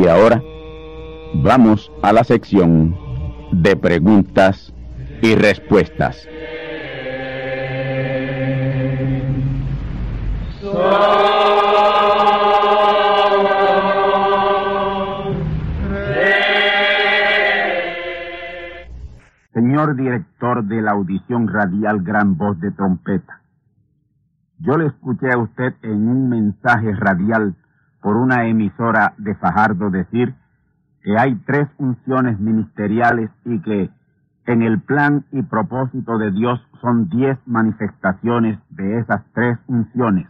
Y ahora vamos a la sección de preguntas y respuestas. Señor director de la audición radial Gran Voz de Trompeta, yo le escuché a usted en un mensaje radial por una emisora de Fajardo decir que hay tres unciones ministeriales y que en el plan y propósito de Dios son diez manifestaciones de esas tres unciones.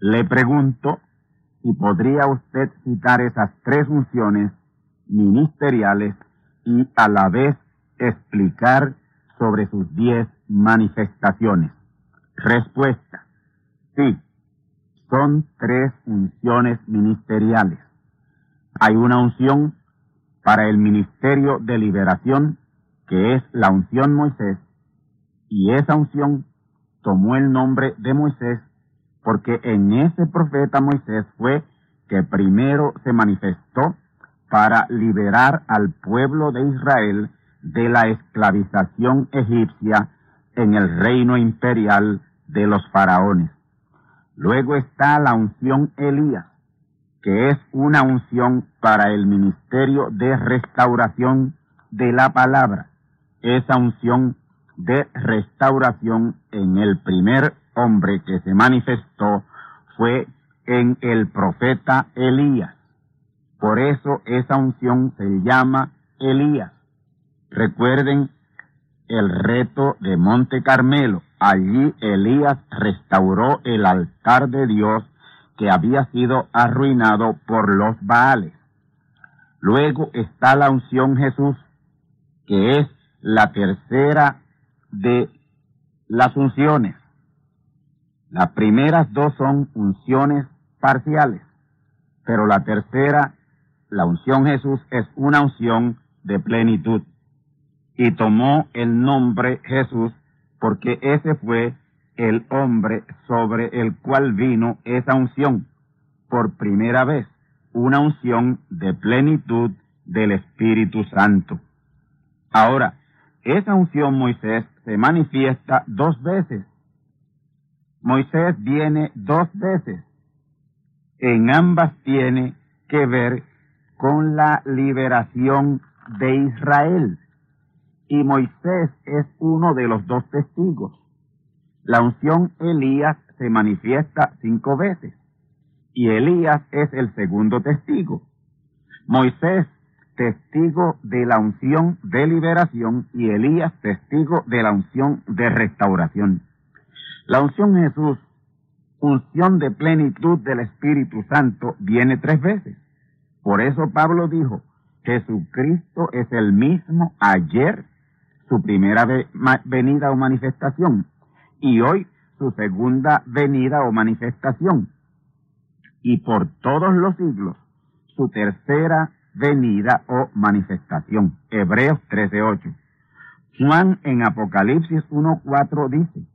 Le pregunto si podría usted citar esas tres unciones ministeriales y a la vez explicar sobre sus diez manifestaciones. Respuesta. Sí, son tres unciones ministeriales. Hay una unción para el ministerio de liberación, que es la unción Moisés, y esa unción tomó el nombre de Moisés porque en ese profeta Moisés fue que primero se manifestó para liberar al pueblo de Israel de la esclavización egipcia en el reino imperial de los faraones. Luego está la unción Elías, que es una unción para el ministerio de restauración de la palabra. Esa unción de restauración en el primer hombre que se manifestó fue en el profeta Elías. Por eso esa unción se llama Elías. Recuerden el reto de Monte Carmelo. Allí Elías restauró el altar de Dios que había sido arruinado por los Baales. Luego está la unción Jesús, que es la tercera de las unciones. Las primeras dos son unciones parciales, pero la tercera, la unción Jesús, es una unción de plenitud. Y tomó el nombre Jesús porque ese fue el hombre sobre el cual vino esa unción por primera vez, una unción de plenitud del Espíritu Santo. Ahora, esa unción Moisés se manifiesta dos veces. Moisés viene dos veces. En ambas tiene que ver con la liberación de Israel y Moisés es uno de los dos testigos. La unción Elías se manifiesta cinco veces y Elías es el segundo testigo. Moisés, testigo de la unción de liberación y Elías, testigo de la unción de restauración. La unción Jesús unción de plenitud del Espíritu Santo viene tres veces. Por eso Pablo dijo, Jesucristo es el mismo ayer, su primera venida o manifestación, y hoy su segunda venida o manifestación, y por todos los siglos su tercera venida o manifestación. Hebreos 13:8. Juan en Apocalipsis 1:4 dice,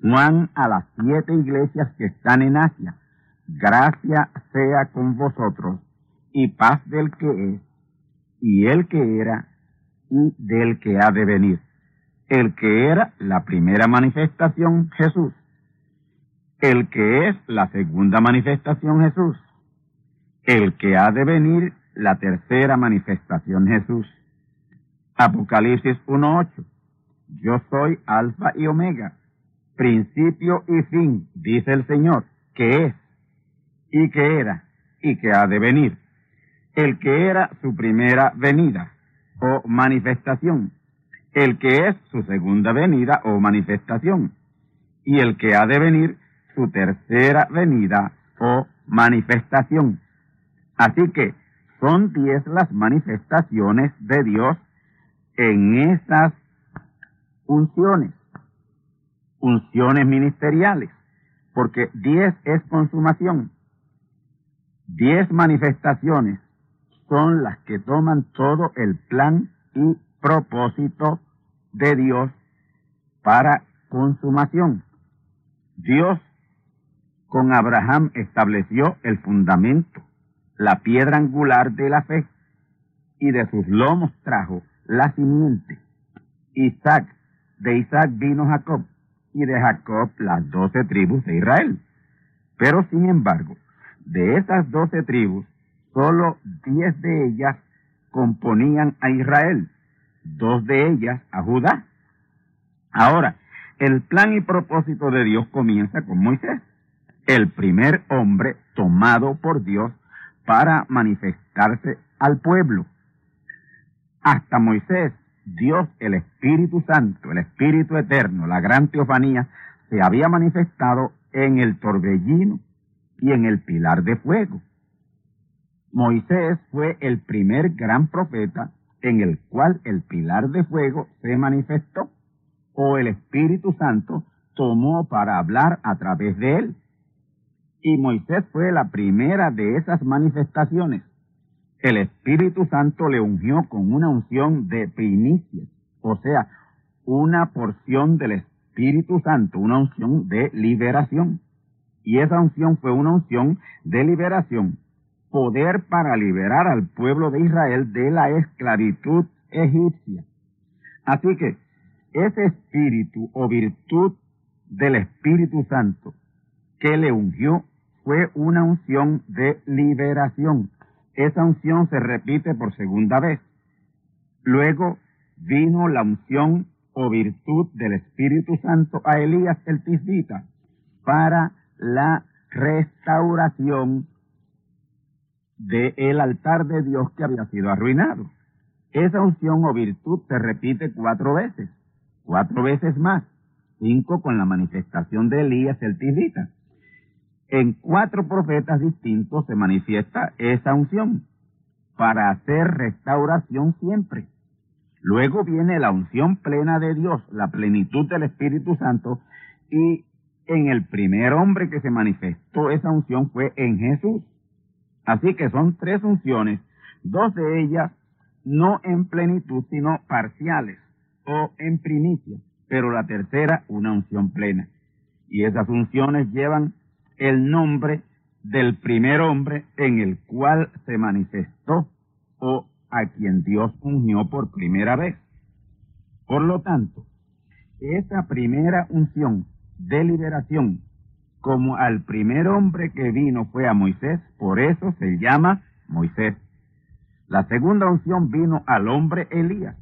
Juan a las siete iglesias que están en Asia, gracia sea con vosotros y paz del que es, y el que era, y del que ha de venir. El que era la primera manifestación, Jesús. El que es la segunda manifestación, Jesús. El que ha de venir, la tercera manifestación, Jesús. Apocalipsis 1.8. Yo soy Alfa y Omega, principio y fin, dice el Señor, que es, y que era, y que ha de venir. El que era su primera venida o manifestación, el que es su segunda venida o manifestación, y el que ha de venir su tercera venida o manifestación. Así que son diez las manifestaciones de Dios en esas unciones, unciones ministeriales, porque diez es consumación. Diez manifestaciones son las que toman todo el plan y propósito de Dios para consumación. Dios con Abraham estableció el fundamento, la piedra angular de la fe, y de sus lomos trajo la simiente. Isaac, de Isaac vino Jacob, y de Jacob las doce tribus de Israel. Pero sin embargo, de esas doce tribus, solo diez de ellas componían a Israel, dos de ellas a Judá. Ahora, el plan y propósito de Dios comienza con Moisés, el primer hombre tomado por Dios para manifestarse al pueblo. Hasta Moisés, Dios, el Espíritu Santo, el Espíritu Eterno, la gran teofanía, se había manifestado en el torbellino y en el pilar de fuego. Moisés fue el primer gran profeta en el cual el pilar de fuego se manifestó o el Espíritu Santo tomó para hablar a través de él. Y Moisés fue la primera de esas manifestaciones. El Espíritu Santo le ungió con una unción de primicias, o sea, una porción del Espíritu Santo, una unción de liberación. Y esa unción fue una unción de liberación, poder para liberar al pueblo de Israel de la esclavitud egipcia. Así que ese espíritu o virtud del Espíritu Santo que le ungió fue una unción de liberación. Esa unción se repite por segunda vez. Luego vino la unción o virtud del Espíritu Santo a Elías el Tisbita para la restauración del altar de Dios que había sido arruinado. Esa unción o virtud se repite cuatro veces cuatro veces más, cinco con la manifestación de Elías el Tisbita. En cuatro profetas distintos se manifiesta esa unción para hacer restauración siempre. Luego viene la unción plena de Dios, la plenitud del Espíritu Santo, y en el primer hombre que se manifestó esa unción fue en Jesús. Así que son tres unciones, dos de ellas no en plenitud, sino parciales o en primicia, pero la tercera una unción plena. Y esas unciones llevan el nombre del primer hombre en el cual se manifestó o a quien Dios ungió por primera vez. Por lo tanto, esa primera unción de liberación, como al primer hombre que vino fue a Moisés, por eso se llama Moisés. La segunda unción vino al hombre Elías,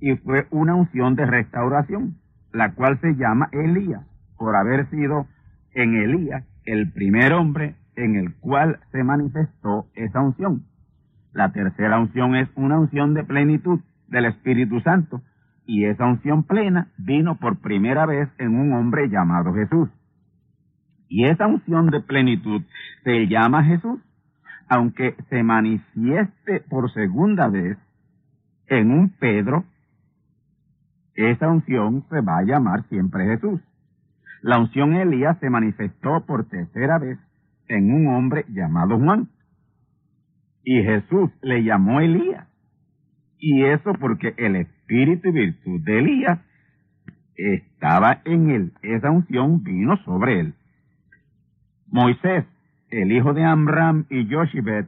y fue una unción de restauración, la cual se llama Elías, por haber sido en Elías el primer hombre en el cual se manifestó esa unción. La tercera unción es una unción de plenitud del Espíritu Santo, y esa unción plena vino por primera vez en un hombre llamado Jesús. Y esa unción de plenitud se llama Jesús, aunque se manifieste por segunda vez en un Pedro, esa unción se va a llamar siempre Jesús. La unción Elías se manifestó por tercera vez en un hombre llamado Juan. Y Jesús le llamó Elías. Y eso porque el espíritu y virtud de Elías estaba en él. Esa unción vino sobre él. Moisés, el hijo de Amram y Yoshibet,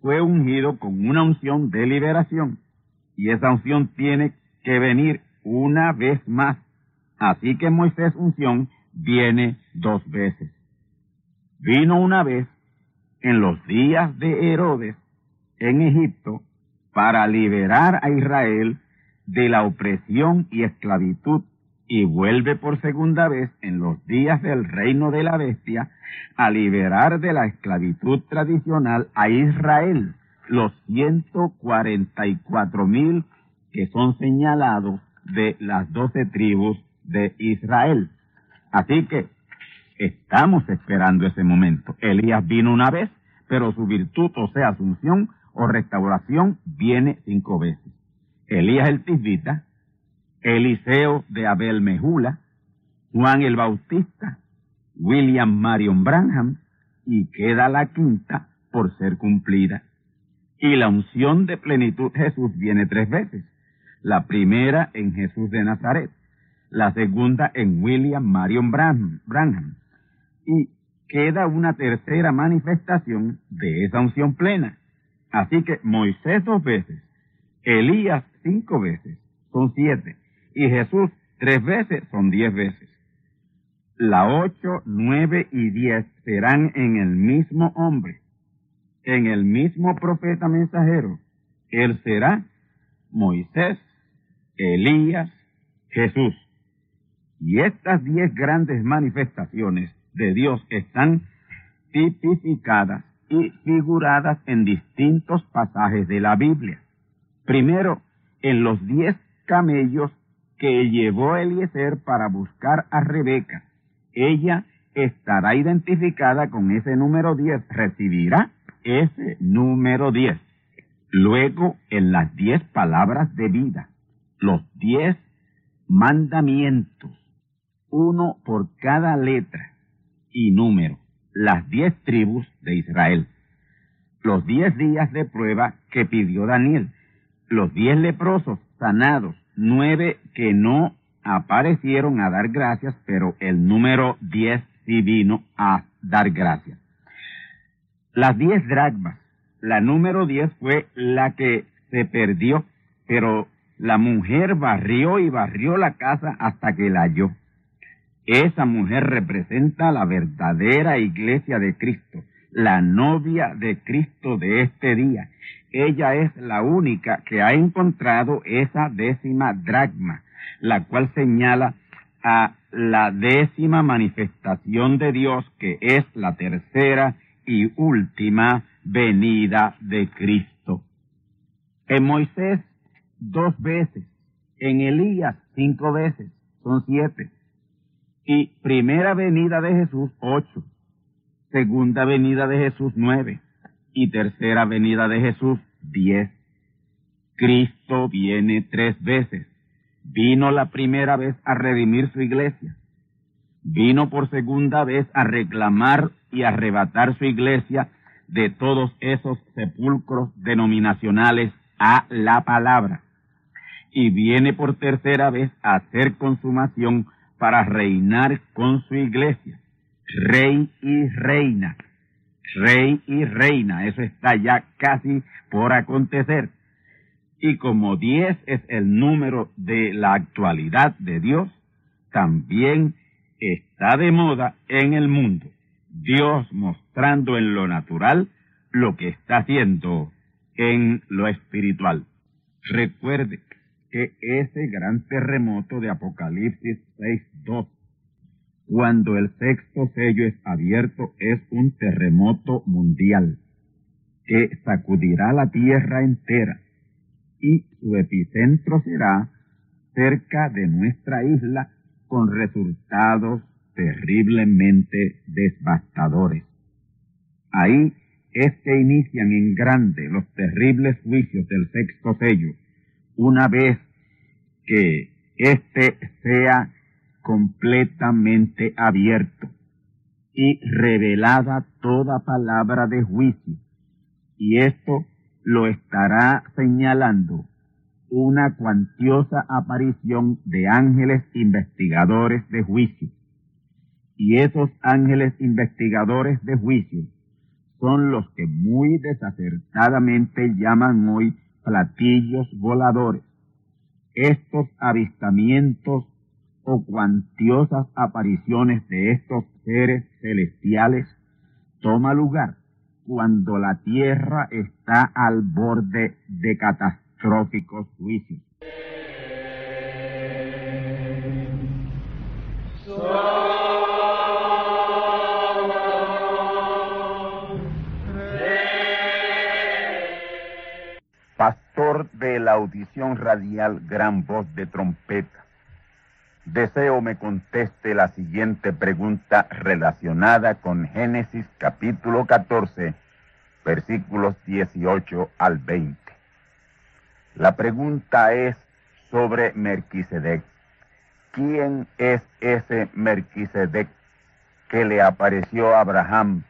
fue ungido con una unción de liberación. Y esa unción tiene que venir una vez más. Así que Moisés unción viene dos veces. Vino una vez en los días de Herodes en Egipto para liberar a Israel de la opresión y esclavitud y vuelve por segunda vez en los días del reino de la bestia a liberar de la esclavitud tradicional a Israel, los 144 mil que son señalados de las doce tribus de Israel. Así que estamos esperando ese momento. Elías vino una vez, pero su virtud, o sea, asunción o restauración, viene cinco veces. Elías el Tisbita, Eliseo de Abel Mejula, Juan el Bautista, William Marion Branham, y queda la quinta por ser cumplida. Y la unción de plenitud Jesús viene tres veces. La primera en Jesús de Nazaret, la segunda en William Marion Branham, y queda una tercera manifestación de esa unción plena. Así que Moisés dos veces, Elías cinco veces, son siete, y Jesús tres veces son diez veces. La ocho, nueve y diez serán en el mismo hombre, en el mismo profeta mensajero. Él será Moisés, Elías, Jesús. Y estas diez grandes manifestaciones de Dios están tipificadas y figuradas en distintos pasajes de la Biblia. Primero, en los diez camellos que llevó Eliezer para buscar a Rebeca. Ella estará identificada con ese número 10, recibirá ese número 10. Luego, en las diez palabras de vida, los diez mandamientos, uno por cada letra y número, las diez tribus de Israel, los diez días de prueba que pidió Daniel, los diez leprosos sanados, nueve que no aparecieron a dar gracias, pero el número diez sí vino a dar gracias. Las diez dragmas, la número diez fue la que se perdió, pero la mujer barrió y barrió la casa hasta que la halló. Esa mujer representa la verdadera iglesia de Cristo, la novia de Cristo de este día. Ella es la única que ha encontrado esa décima dragma, la cual señala a la décima manifestación de Dios, que es la tercera y última venida de Cristo. En Moisés dos veces, en Elías cinco veces, son siete. Y primera venida de Jesús ocho, segunda venida de Jesús nueve y tercera venida de Jesús diez. Cristo viene tres veces. Vino la primera vez a redimir su iglesia. Vino por segunda vez a reclamar y arrebatar su iglesia de todos esos sepulcros denominacionales a la palabra y viene por tercera vez a hacer consumación para reinar con su iglesia. Rey y reina. Rey y reina. Eso está ya casi por acontecer. Y como diez es el número de la actualidad de Dios, también está de moda en el mundo. Dios mostrando en lo natural lo que está haciendo en lo espiritual. Recuerde, que ese gran terremoto de Apocalipsis 6.2, cuando el sexto sello es abierto, es un terremoto mundial que sacudirá la tierra entera y su epicentro será cerca de nuestra isla con resultados terriblemente devastadores. Ahí es que inician en grande los terribles juicios del sexto sello, una vez que éste sea completamente abierto y revelada toda palabra de juicio. Y esto lo estará señalando una cuantiosa aparición de ángeles investigadores de juicio. Y esos ángeles investigadores de juicio son los que muy desacertadamente llaman hoy platillos voladores. Estos avistamientos o cuantiosas apariciones de estos seres celestiales toma lugar cuando la tierra está al borde de catastróficos juicios. Pastor de la audición radial Gran Voz de Trompeta. Deseo me conteste la siguiente pregunta relacionada con Génesis capítulo 14, versículos 18 al 20. La pregunta es sobre Merquisedec. ¿Quién es ese Merquisedec que le apareció a Abraham,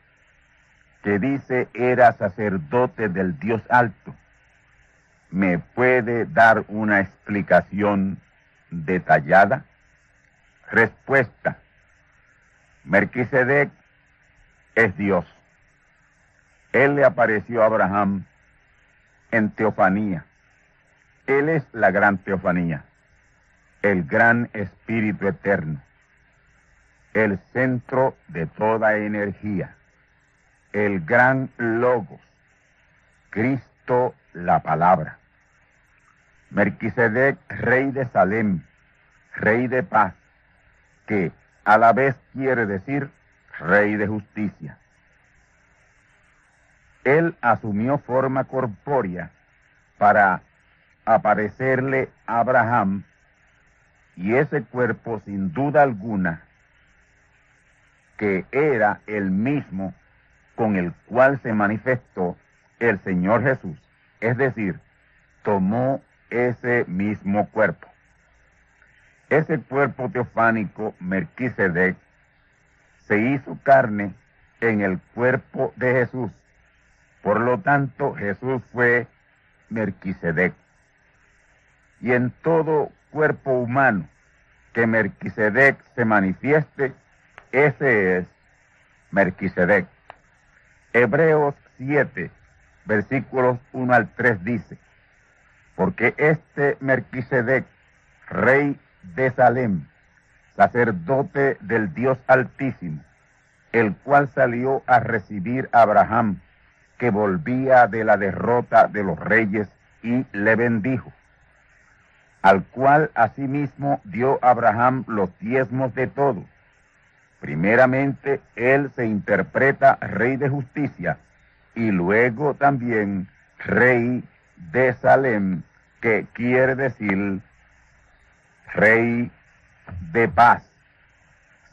que dice era sacerdote del Dios alto? ¿Me puede dar una explicación detallada? Respuesta. Melquisedec es Dios. Él le apareció a Abraham en teofanía. Él es la gran teofanía, el gran espíritu eterno, el centro de toda energía, el gran logos, Cristo la palabra. Melquisedec, rey de Salem, rey de paz, que a la vez quiere decir rey de justicia. Él asumió forma corpórea para aparecerle a Abraham y ese cuerpo sin duda alguna que era el mismo con el cual se manifestó el Señor Jesús, es decir, tomó ese mismo cuerpo. Ese cuerpo teofánico, Melquisedec, se hizo carne en el cuerpo de Jesús. Por lo tanto, Jesús fue Melquisedec. Y en todo cuerpo humano que Melquisedec se manifieste, ese es Melquisedec. Hebreos 7, versículos 1 al 3 dice, porque este Melquisedec, rey de Salem, sacerdote del Dios Altísimo, el cual salió a recibir a Abraham, que volvía de la derrota de los reyes, y le bendijo, al cual asimismo dio Abraham los diezmos de todo. Primeramente, él se interpreta rey de justicia y luego también rey de Salem, que quiere decir rey de paz,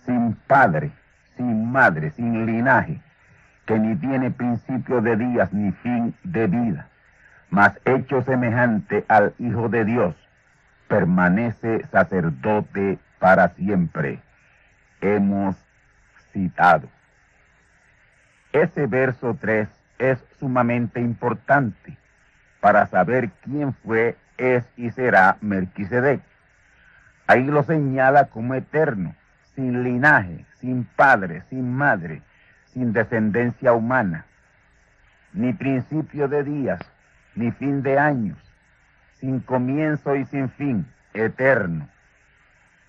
sin padre, sin madre, sin linaje, que ni tiene principio de días ni fin de vida, mas hecho semejante al Hijo de Dios, permanece sacerdote para siempre. Hemos citado. Ese verso 3 es sumamente importante para saber quién fue, es y será Melquisedec. Ahí lo señala como eterno, sin linaje, sin padre, sin madre, sin descendencia humana, ni principio de días, ni fin de años, sin comienzo y sin fin, eterno.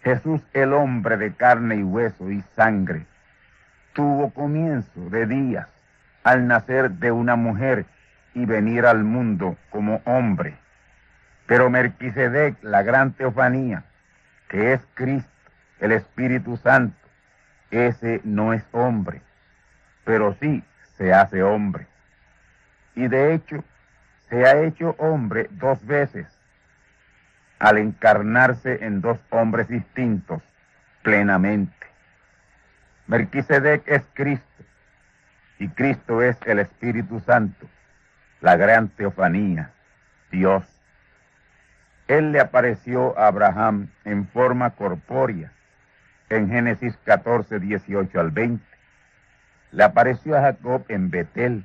Jesús el hombre de carne y hueso y sangre, tuvo comienzo de días al nacer de una mujer y venir al mundo como hombre. Pero Melquisedec, la gran teofanía, que es Cristo, el Espíritu Santo, ese no es hombre, pero sí se hace hombre. Y de hecho, se ha hecho hombre dos veces al encarnarse en dos hombres distintos plenamente. Melquisedec es Cristo y Cristo es el Espíritu Santo, la gran teofanía, Dios. Él le apareció a Abraham en forma corpórea en Génesis 14, 18 al 20. Le apareció a Jacob en Betel.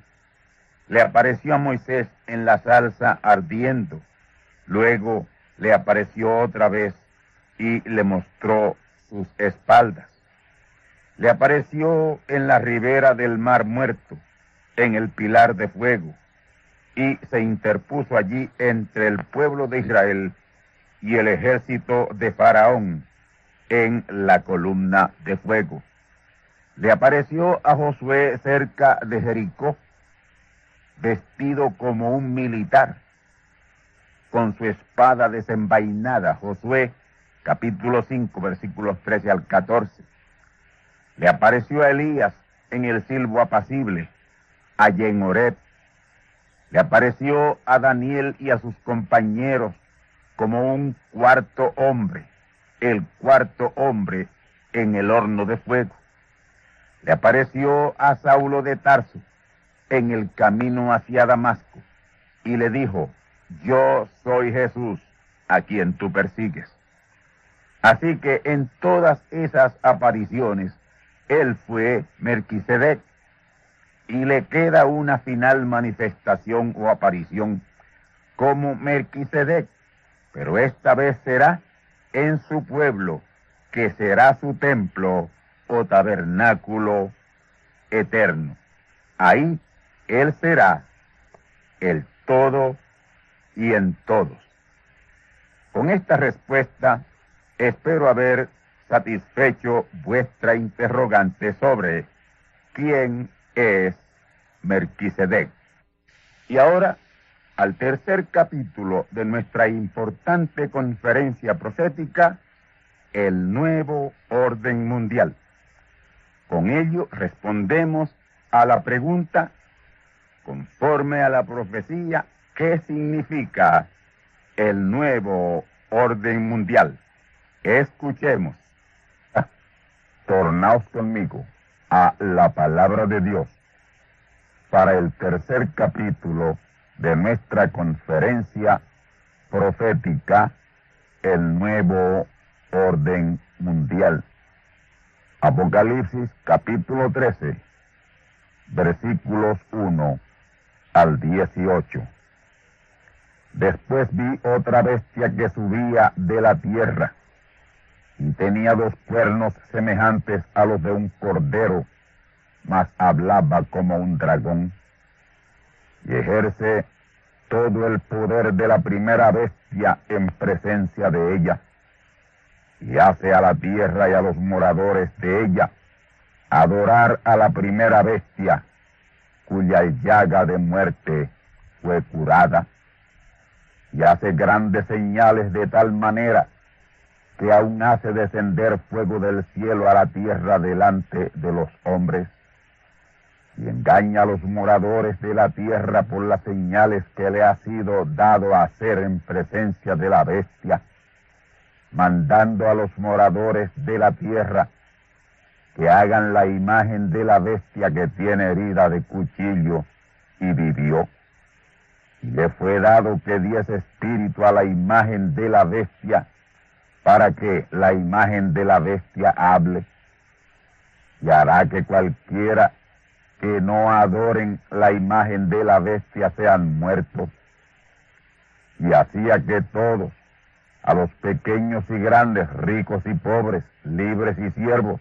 Le apareció a Moisés en la salsa ardiendo. Luego le apareció otra vez y le mostró sus espaldas. Le apareció en la ribera del mar muerto, en el pilar de fuego, y se interpuso allí entre el pueblo de Israel y el ejército de Faraón en la columna de fuego. Le apareció a Josué cerca de Jericó, vestido como un militar, con su espada desenvainada. Josué capítulo 5, versículos 13 al 14. Le apareció a Elías en el silbo apacible, allí en Oret. Le apareció a Daniel y a sus compañeros como un cuarto hombre, el cuarto hombre en el horno de fuego. Le apareció a Saulo de Tarso en el camino hacia Damasco y le dijo, yo soy Jesús a quien tú persigues. Así que en todas esas apariciones, él fue Melquisedec y le queda una final manifestación o aparición como Melquisedec, pero esta vez será en su pueblo, que será su templo o tabernáculo eterno. Ahí él será el todo y en todos. Con esta respuesta Espero haber satisfecho vuestra interrogante sobre quién es Merquisedec. Y ahora, al tercer capítulo de nuestra importante conferencia profética, el nuevo orden mundial. Con ello respondemos a la pregunta, conforme a la profecía, ¿qué significa el nuevo orden mundial? Escuchemos. Tornaos conmigo a la palabra de Dios para el tercer capítulo de nuestra conferencia profética, el nuevo orden mundial. Apocalipsis capítulo 13, versículos 1 al 18. Después vi otra bestia que subía de la tierra y tenía dos cuernos semejantes a los de un cordero, mas hablaba como un dragón, y ejerce todo el poder de la primera bestia en presencia de ella, y hace a la tierra y a los moradores de ella adorar a la primera bestia, cuya llaga de muerte fue curada, y hace grandes señales de tal manera que aún hace descender fuego del cielo a la tierra delante de los hombres, y engaña a los moradores de la tierra por las señales que le ha sido dado hacer en presencia de la bestia, mandando a los moradores de la tierra que hagan la imagen de la bestia que tiene herida de cuchillo y vivió. Y le fue dado que diese espíritu a la imagen de la bestia, para que la imagen de la bestia hable y hará que cualquiera que no adoren la imagen de la bestia sean muertos. Y hacía que todos, a los pequeños y grandes, ricos y pobres, libres y siervos,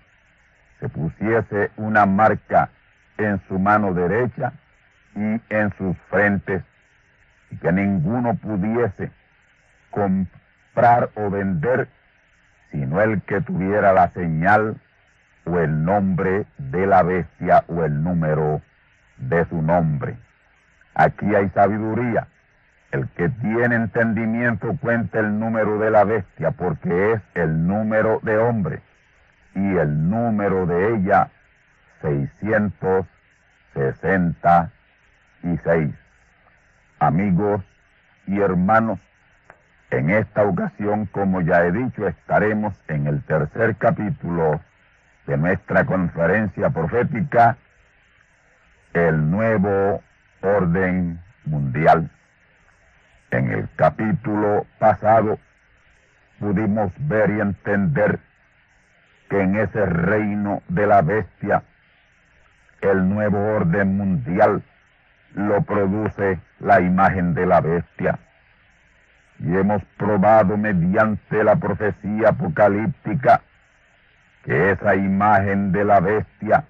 se pusiese una marca en su mano derecha y en sus frentes, y que ninguno pudiese comprar o vender sino el que tuviera la señal o el nombre de la bestia o el número de su nombre. Aquí hay sabiduría. El que tiene entendimiento cuenta el número de la bestia porque es el número de hombre y el número de ella 666. Amigos y hermanos, en esta ocasión, como ya he dicho, estaremos en el tercer capítulo de nuestra conferencia profética, el nuevo orden mundial. En el capítulo pasado pudimos ver y entender que en ese reino de la bestia, el nuevo orden mundial lo produce la imagen de la bestia. Y hemos probado mediante la profecía apocalíptica que esa imagen de la bestia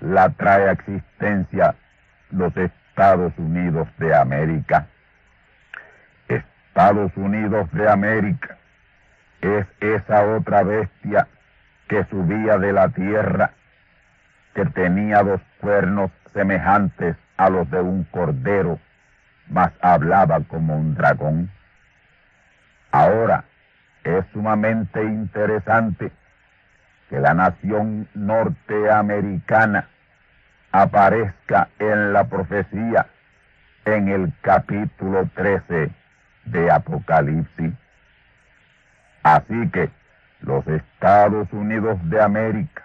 la trae a existencia los Estados Unidos de América. Estados Unidos de América es esa otra bestia que subía de la tierra, que tenía dos cuernos semejantes a los de un cordero, mas hablaba como un dragón. Ahora es sumamente interesante que la nación norteamericana aparezca en la profecía en el capítulo 13 de Apocalipsis. Así que los Estados Unidos de América,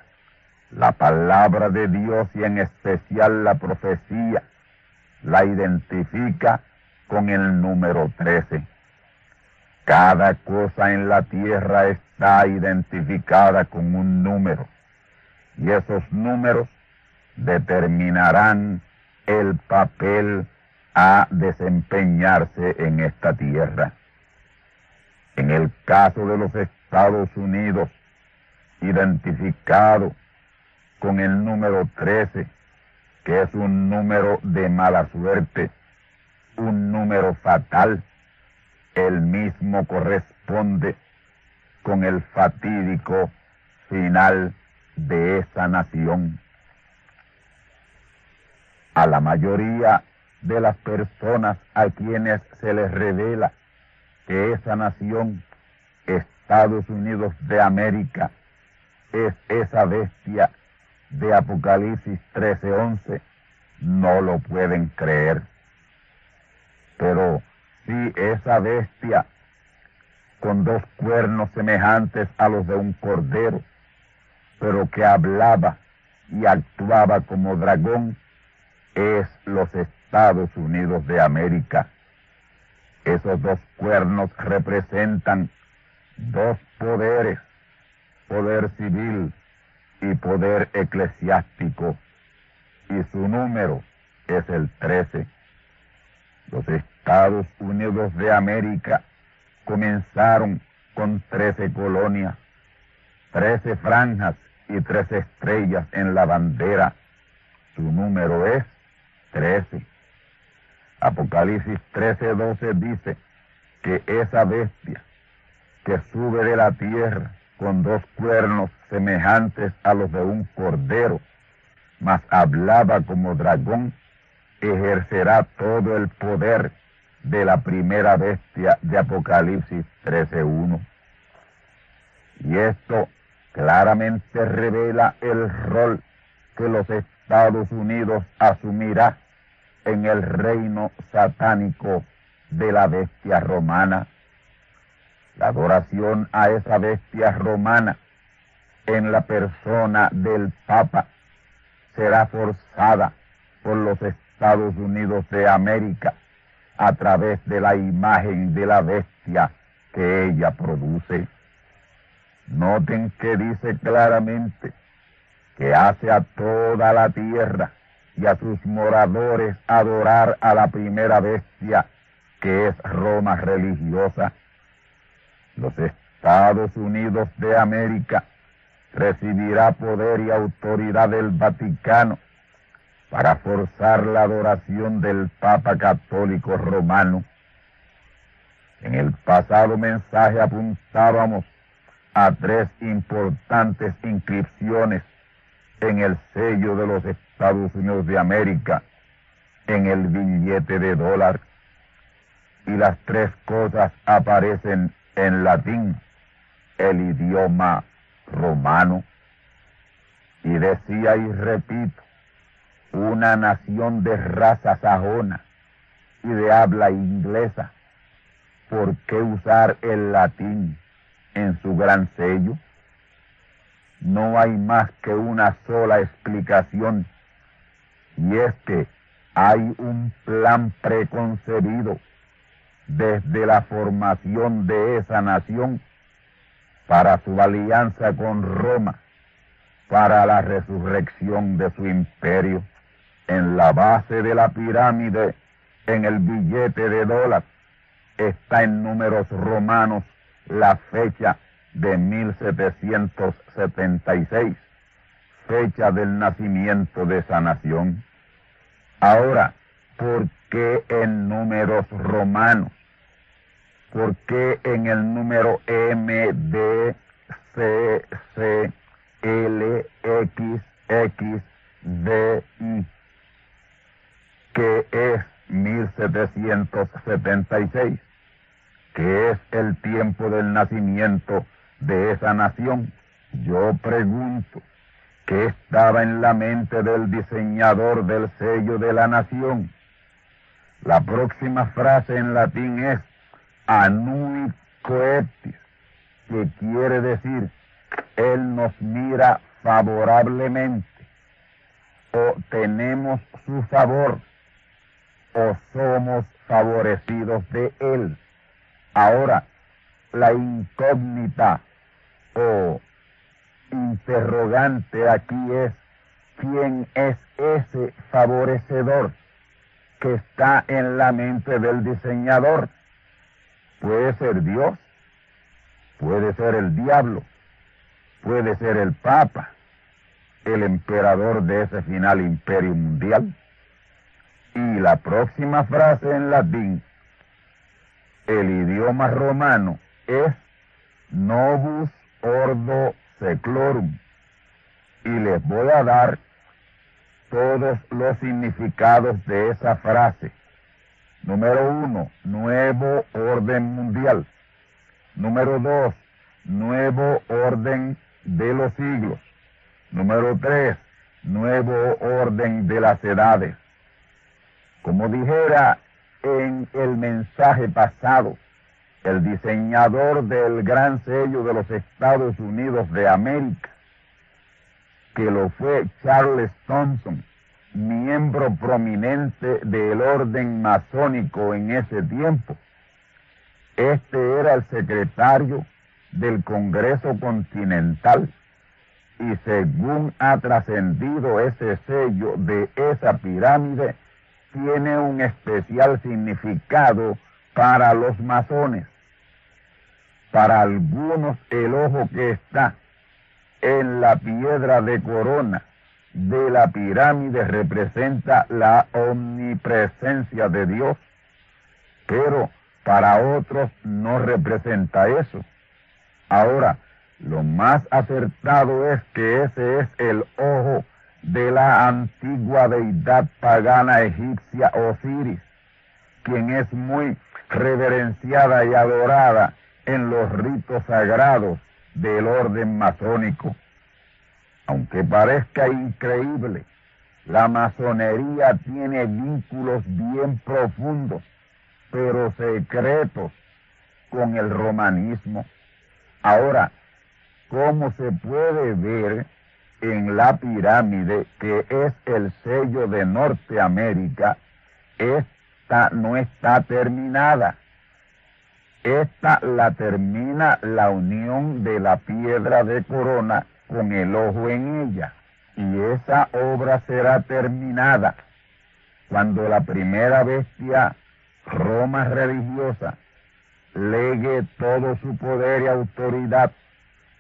la palabra de Dios y en especial la profecía, la identifica con el número 13. Cada cosa en la tierra está identificada con un número y esos números determinarán el papel a desempeñarse en esta tierra. En el caso de los Estados Unidos, identificado con el número 13, que es un número de mala suerte, un número fatal, el mismo corresponde con el fatídico final de esa nación. A la mayoría de las personas a quienes se les revela que esa nación, Estados Unidos de América, es esa bestia de Apocalipsis 13:11, no lo pueden creer. Pero si esa bestia con dos cuernos semejantes a los de un cordero, pero que hablaba y actuaba como dragón, es los Estados Unidos de América. Esos dos cuernos representan dos poderes, poder civil y poder eclesiástico, y su número es el 13. Los Estados Unidos de América comenzaron con 13 colonias, 13 franjas y 13 estrellas en la bandera. Su número es 13. Apocalipsis 13:12 dice que esa bestia que sube de la tierra con dos cuernos semejantes a los de un cordero, mas hablaba como dragón, ejercerá todo el poder de la primera bestia de Apocalipsis 13.1. Y esto claramente revela el rol que los Estados Unidos asumirá en el reino satánico de la bestia romana. La adoración a esa bestia romana en la persona del Papa será forzada por los Estados Unidos de América a través de la imagen de la bestia que ella produce. Noten que dice claramente que hace a toda la tierra y a sus moradores adorar a la primera bestia que es Roma religiosa. Los Estados Unidos de América recibirá poder y autoridad del Vaticano para forzar la adoración del Papa Católico Romano. En el pasado mensaje apuntábamos a tres importantes inscripciones en el sello de los Estados Unidos de América, en el billete de dólar. Y las tres cosas aparecen en latín, el idioma romano. Y decía y repito, una nación de raza sajona y de habla inglesa, ¿por qué usar el latín en su gran sello? no hay más que una sola explicación, y es que hay un plan preconcebido desde la formación de esa nación para su alianza con Roma, para la resurrección de su imperio. En la base de la pirámide, en el billete de dólar, está en números romanos la fecha de 1776, fecha del nacimiento de esa nación. Ahora, ¿por qué en números romanos? ¿Por qué en el número M, D, C, C, L, X, X, D, I? Que es 1776, que es el tiempo del nacimiento de esa nación. Yo pregunto, ¿qué estaba en la mente del diseñador del sello de la nación? La próxima frase en latín es anui coeptis, que quiere decir, Él nos mira favorablemente, o tenemos su favor, o somos favorecidos de Él. Ahora, la incógnita o interrogante aquí es, ¿quién es ese favorecedor que está en la mente del diseñador? Puede ser Dios, puede ser el diablo, puede ser el Papa, el emperador de ese final imperio mundial. Y la próxima frase en latín, el idioma romano, es novus ordo seclorum. Y les voy a dar todos los significados de esa frase Número uno, nuevo orden mundial. Número dos, nuevo orden de los siglos. Número tres, nuevo orden de las edades. Como dijera en el mensaje pasado, el diseñador del gran sello de los Estados Unidos de América, que lo fue Charles Thompson, miembro prominente del orden masónico en ese tiempo. Este era el secretario del Congreso Continental y según ha trascendido ese sello de esa pirámide, tiene un especial significado para los masones. Para algunos el ojo que está en la piedra de corona de la pirámide representa la omnipresencia de Dios, pero para otros no representa eso. Ahora, lo más acertado es que ese es el ojo de la antigua deidad pagana egipcia Osiris, quien es muy reverenciada y adorada en los ritos sagrados del orden masónico. Aunque parezca increíble, la masonería tiene vínculos bien profundos, pero secretos con el romanismo. Ahora, ¿cómo se puede ver en la pirámide que es el sello de Norteamérica? Esta no está terminada. Esta la termina la unión de la piedra de corona con el ojo en ella, y esa obra será terminada cuando la primera bestia, Roma religiosa, legue todo su poder y autoridad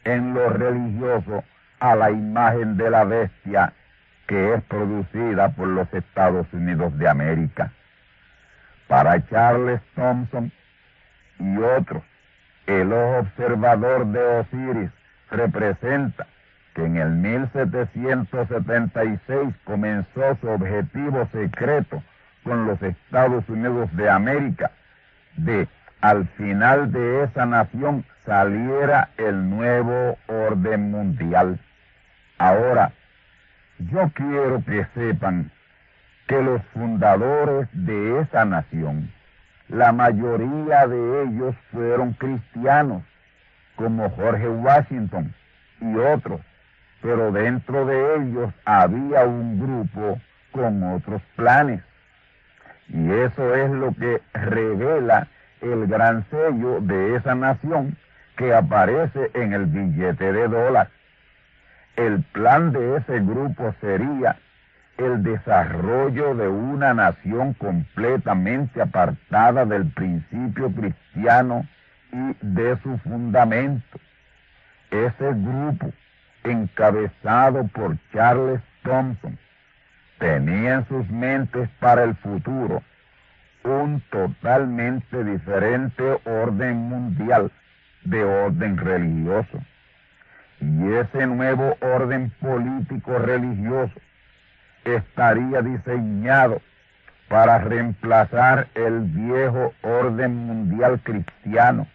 en lo religioso a la imagen de la bestia que es producida por los Estados Unidos de América. Para Charles Thompson y otros, el ojo observador de Osiris representa que en el 1776 comenzó su objetivo secreto con los Estados Unidos de América, de al final de esa nación saliera el nuevo orden mundial. Ahora, yo quiero que sepan que los fundadores de esa nación, la mayoría de ellos fueron cristianos, como Jorge Washington y otros, pero dentro de ellos había un grupo con otros planes. Y eso es lo que revela el gran sello de esa nación que aparece en el billete de dólar. El plan de ese grupo sería el desarrollo de una nación completamente apartada del principio cristiano y de su fundamento. Ese grupo, encabezado por Charles Thompson, tenía en sus mentes para el futuro un totalmente diferente orden mundial de orden religioso. Y ese nuevo orden político religioso estaría diseñado para reemplazar el viejo orden mundial cristiano.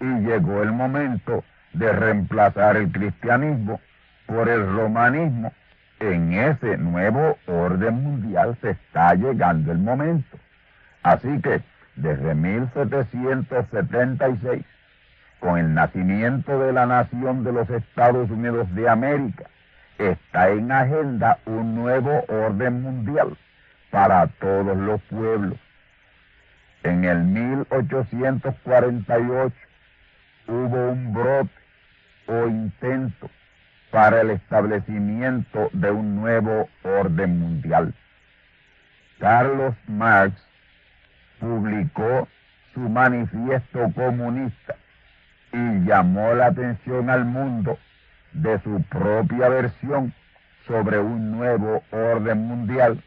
Y llegó el momento de reemplazar el cristianismo por el romanismo. En ese nuevo orden mundial se está llegando el momento. Así que desde 1776, con el nacimiento de la nación de los Estados Unidos de América, está en agenda un nuevo orden mundial para todos los pueblos. En el 1848 hubo un brote o intento para el establecimiento de un nuevo orden mundial. Carlos Marx publicó su manifiesto comunista y llamó la atención al mundo de su propia versión sobre un nuevo orden mundial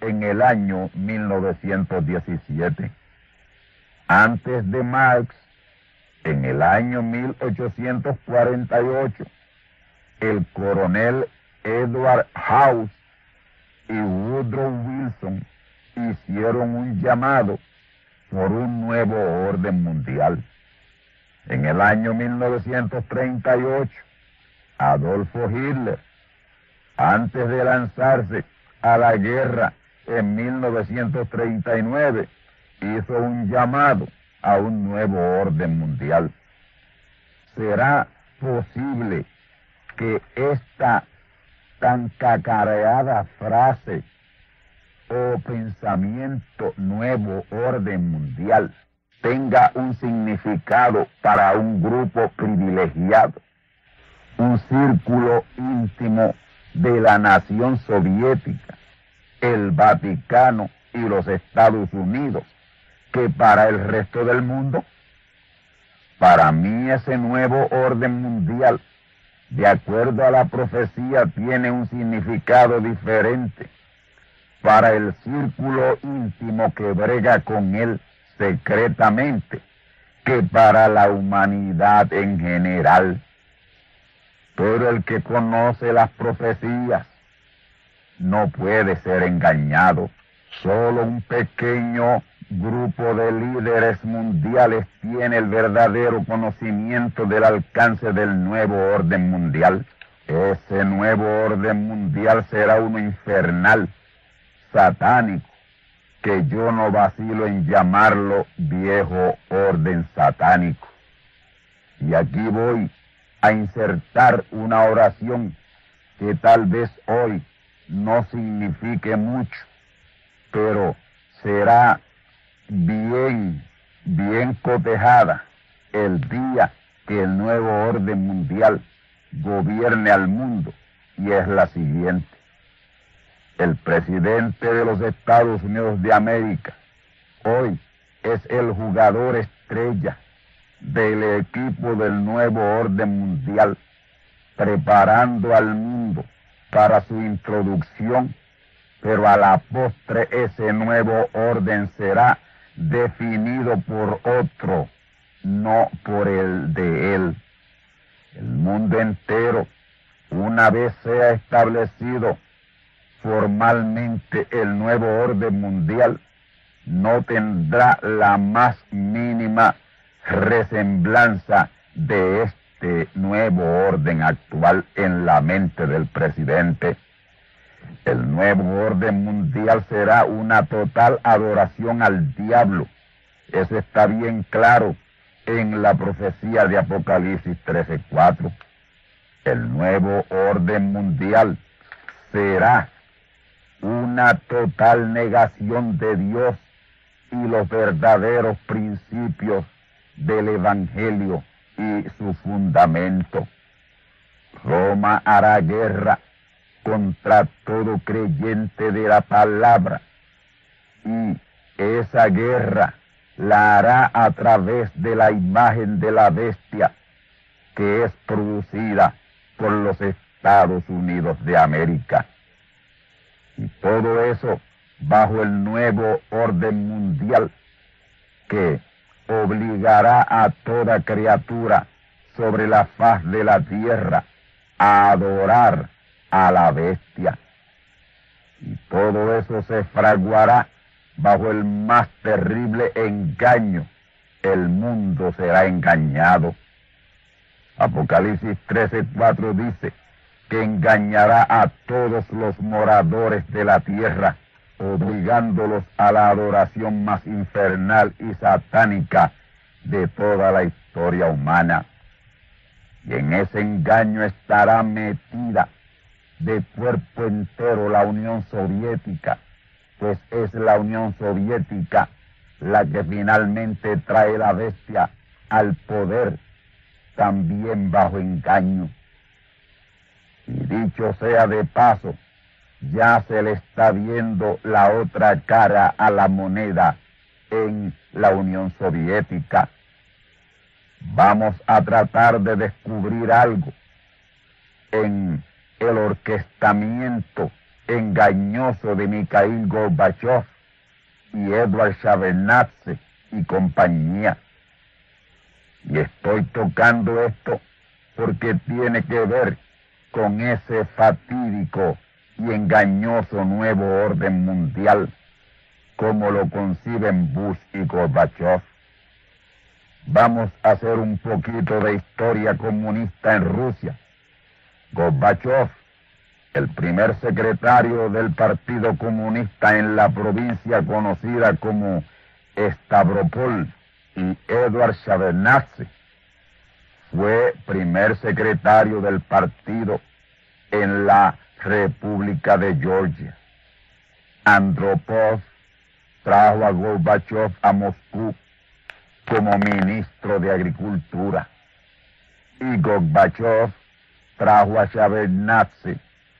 en el año 1917. Antes de Marx, en el año 1848, el coronel Edward House y Woodrow Wilson hicieron un llamado por un nuevo orden mundial. En el año 1938, Adolfo Hitler, antes de lanzarse a la guerra en 1939, hizo un llamado a un nuevo orden mundial. ¿Será posible que esta tan cacareada frase o pensamiento nuevo orden mundial tenga un significado para un grupo privilegiado? un círculo íntimo de la nación soviética, el Vaticano y los Estados Unidos, que para el resto del mundo, para mí ese nuevo orden mundial, de acuerdo a la profecía, tiene un significado diferente para el círculo íntimo que brega con él secretamente que para la humanidad en general. Pero el que conoce las profecías no puede ser engañado. Solo un pequeño grupo de líderes mundiales tiene el verdadero conocimiento del alcance del nuevo orden mundial. Ese nuevo orden mundial será uno infernal, satánico, que yo no vacilo en llamarlo viejo orden satánico. Y aquí voy a insertar una oración que tal vez hoy no signifique mucho, pero será bien, bien cotejada el día que el nuevo orden mundial gobierne al mundo y es la siguiente. El presidente de los Estados Unidos de América hoy es el jugador estrella del equipo del nuevo orden mundial, preparando al mundo para su introducción, pero a la postre ese nuevo orden será definido por otro, no por el de él. El mundo entero, una vez sea establecido formalmente el nuevo orden mundial, no tendrá la más mínima resemblanza de este nuevo orden actual en la mente del presidente. El nuevo orden mundial será una total adoración al diablo. Eso está bien claro en la profecía de Apocalipsis 13:4. El nuevo orden mundial será una total negación de Dios y los verdaderos principios del Evangelio y su fundamento. Roma hará guerra contra todo creyente de la palabra y esa guerra la hará a través de la imagen de la bestia que es producida por los Estados Unidos de América. Y todo eso bajo el nuevo orden mundial que obligará a toda criatura sobre la faz de la tierra a adorar a la bestia. Y todo eso se fraguará bajo el más terrible engaño. El mundo será engañado. Apocalipsis 13:4 dice engañará a todos los moradores de la tierra obligándolos a la adoración más infernal y satánica de toda la historia humana. Y en ese engaño estará metida de cuerpo entero la Unión Soviética, pues es la Unión Soviética la que finalmente trae la bestia al poder, también bajo engaño. Y dicho sea de paso, ya se le está viendo la otra cara a la moneda en la Unión Soviética. Vamos a tratar de descubrir algo en el orquestamiento engañoso de Mikhail Gorbachev y Edward Shevardnadze y compañía. Y estoy tocando esto porque tiene que ver con ese fatídico y engañoso nuevo orden mundial como lo conciben Bush y Gorbachev. Vamos a hacer un poquito de historia comunista en Rusia. Gorbachev, el primer secretario del Partido Comunista en la provincia conocida como Stavropol, y Edward Shevardnadze, fue primer secretario del partido en la República de Georgia. Andropov trajo a Gorbachev a Moscú como ministro de Agricultura y Gorbachev trajo a Shevardnadze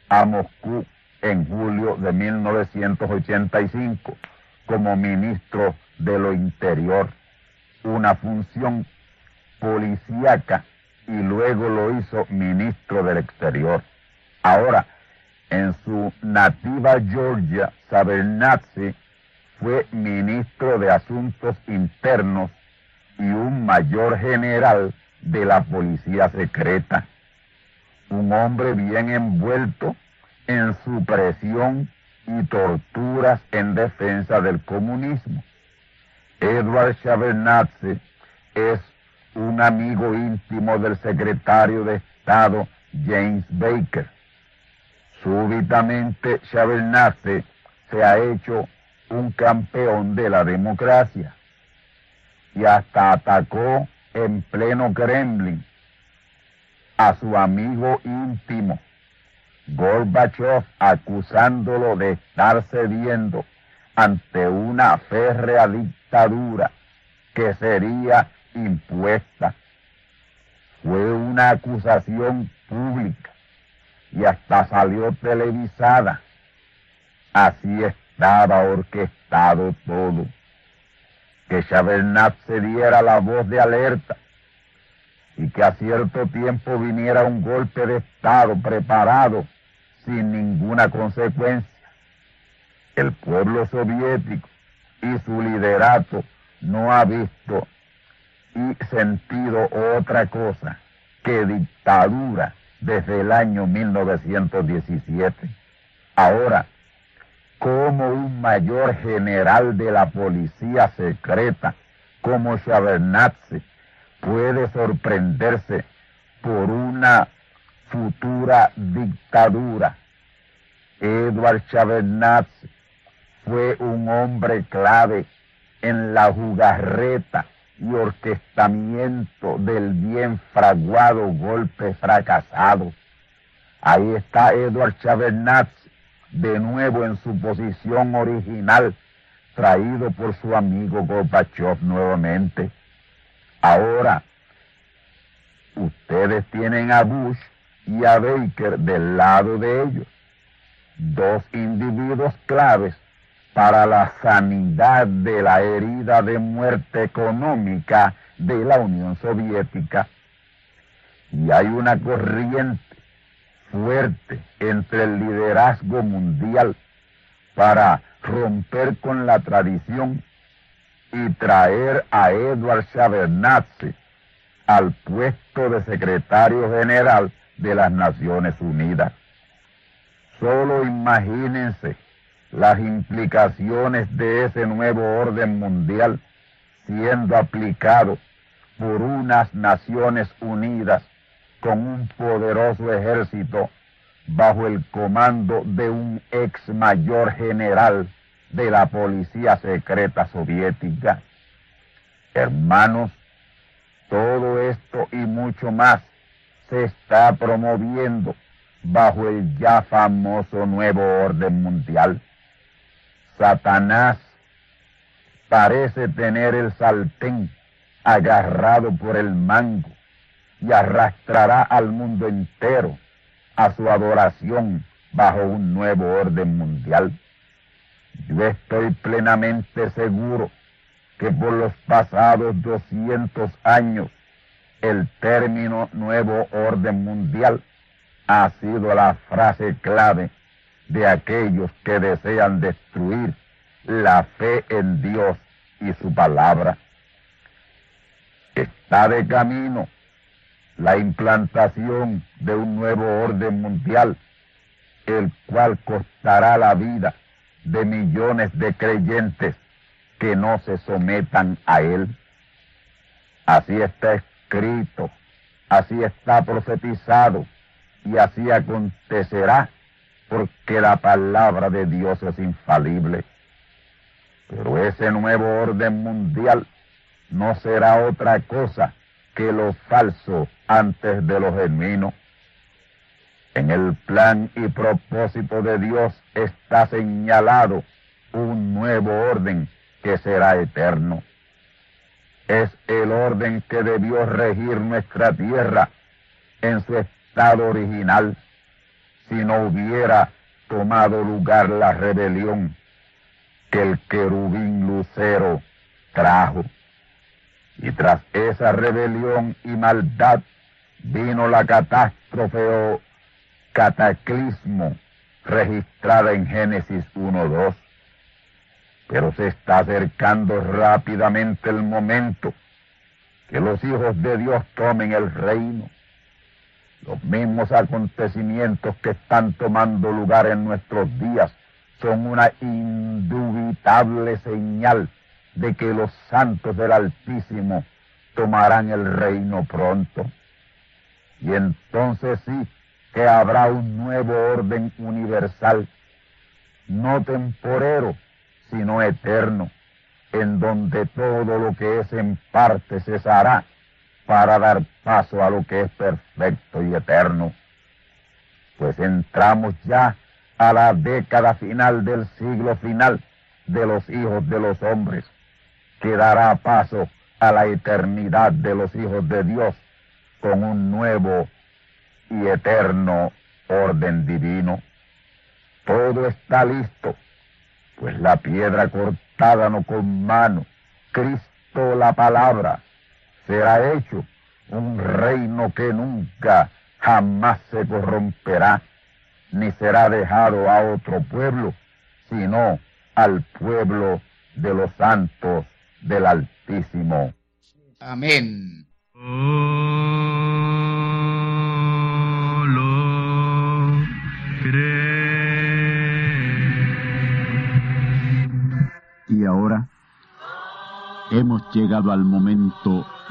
a Moscú en julio de 1985 como ministro de lo Interior, una función policíaca y luego lo hizo ministro del Exterior. Ahora, en su nativa Georgia, Sabernatzi fue ministro de Asuntos Internos y un mayor general de la policía secreta. Un hombre bien envuelto en supresión y torturas en defensa del comunismo. Edward Shevardnadze es un amigo íntimo del secretario de Estado James Baker. Súbitamente Shevardnadze se ha hecho un campeón de la democracia y hasta atacó en pleno Kremlin a su amigo íntimo Gorbachev acusándolo de estar cediendo ante una férrea dictadura que sería impuesta. Fue una acusación pública y hasta salió televisada. Así estaba orquestado todo. Que Chabernat se diera la voz de alerta y que a cierto tiempo viniera un golpe de Estado preparado sin ninguna consecuencia. El pueblo soviético y su liderato no ha visto y sentido otra cosa que dictadura desde el año 1917. Ahora, como un mayor general de la policía secreta como Shevardnadze puede sorprenderse por una futura dictadura. Edward Shevardnadze fue un hombre clave en la jugarreta y orquestamiento del bien fraguado golpe fracasado. Ahí está Edward Chavernatz de nuevo en su posición original, traído por su amigo Gorbachev nuevamente. Ahora, ustedes tienen a Bush y a Baker del lado de ellos, dos individuos claves para la sanidad de la herida de muerte económica de la Unión Soviética. Y hay una corriente fuerte entre el liderazgo mundial para romper con la tradición y traer a Edward Shevardnadze al puesto de secretario general de las Naciones Unidas. Solo imagínense las implicaciones de ese nuevo orden mundial siendo aplicado por unas Naciones Unidas con un poderoso ejército bajo el comando de un ex mayor general de la policía secreta soviética. Hermanos, todo esto y mucho más se está promoviendo bajo el ya famoso nuevo orden mundial. Satanás parece tener el saltén agarrado por el mango y arrastrará al mundo entero a su adoración bajo un nuevo orden mundial. Yo estoy plenamente seguro que por los pasados 200 años el término nuevo orden mundial ha sido la frase clave de aquellos que desean destruir la fe en Dios y su palabra. Está de camino la implantación de un nuevo orden mundial, el cual costará la vida de millones de creyentes que no se sometan a él. Así está escrito, así está profetizado y así acontecerá porque la palabra de Dios es infalible. Pero ese nuevo orden mundial no será otra cosa que lo falso antes de lo genuino. En el plan y propósito de Dios está señalado un nuevo orden que será eterno. Es el orden que debió regir nuestra tierra en su estado original si no hubiera tomado lugar la rebelión que el querubín lucero trajo. Y tras esa rebelión y maldad vino la catástrofe o cataclismo registrada en Génesis 1.2. Pero se está acercando rápidamente el momento que los hijos de Dios tomen el reino. Los mismos acontecimientos que están tomando lugar en nuestros días son una indubitable señal de que los santos del Altísimo tomarán el reino pronto. Y entonces sí que habrá un nuevo orden universal, no temporero, sino eterno, en donde todo lo que es en parte cesará para dar paso a lo que es perfecto y eterno. Pues entramos ya a la década final del siglo final de los hijos de los hombres, que dará paso a la eternidad de los hijos de Dios con un nuevo y eterno orden divino. Todo está listo, pues la piedra cortada no con mano, Cristo la palabra, será hecho un reino que nunca, jamás se corromperá, ni será dejado a otro pueblo, sino al pueblo de los santos del Altísimo. Amén. Y ahora hemos llegado al momento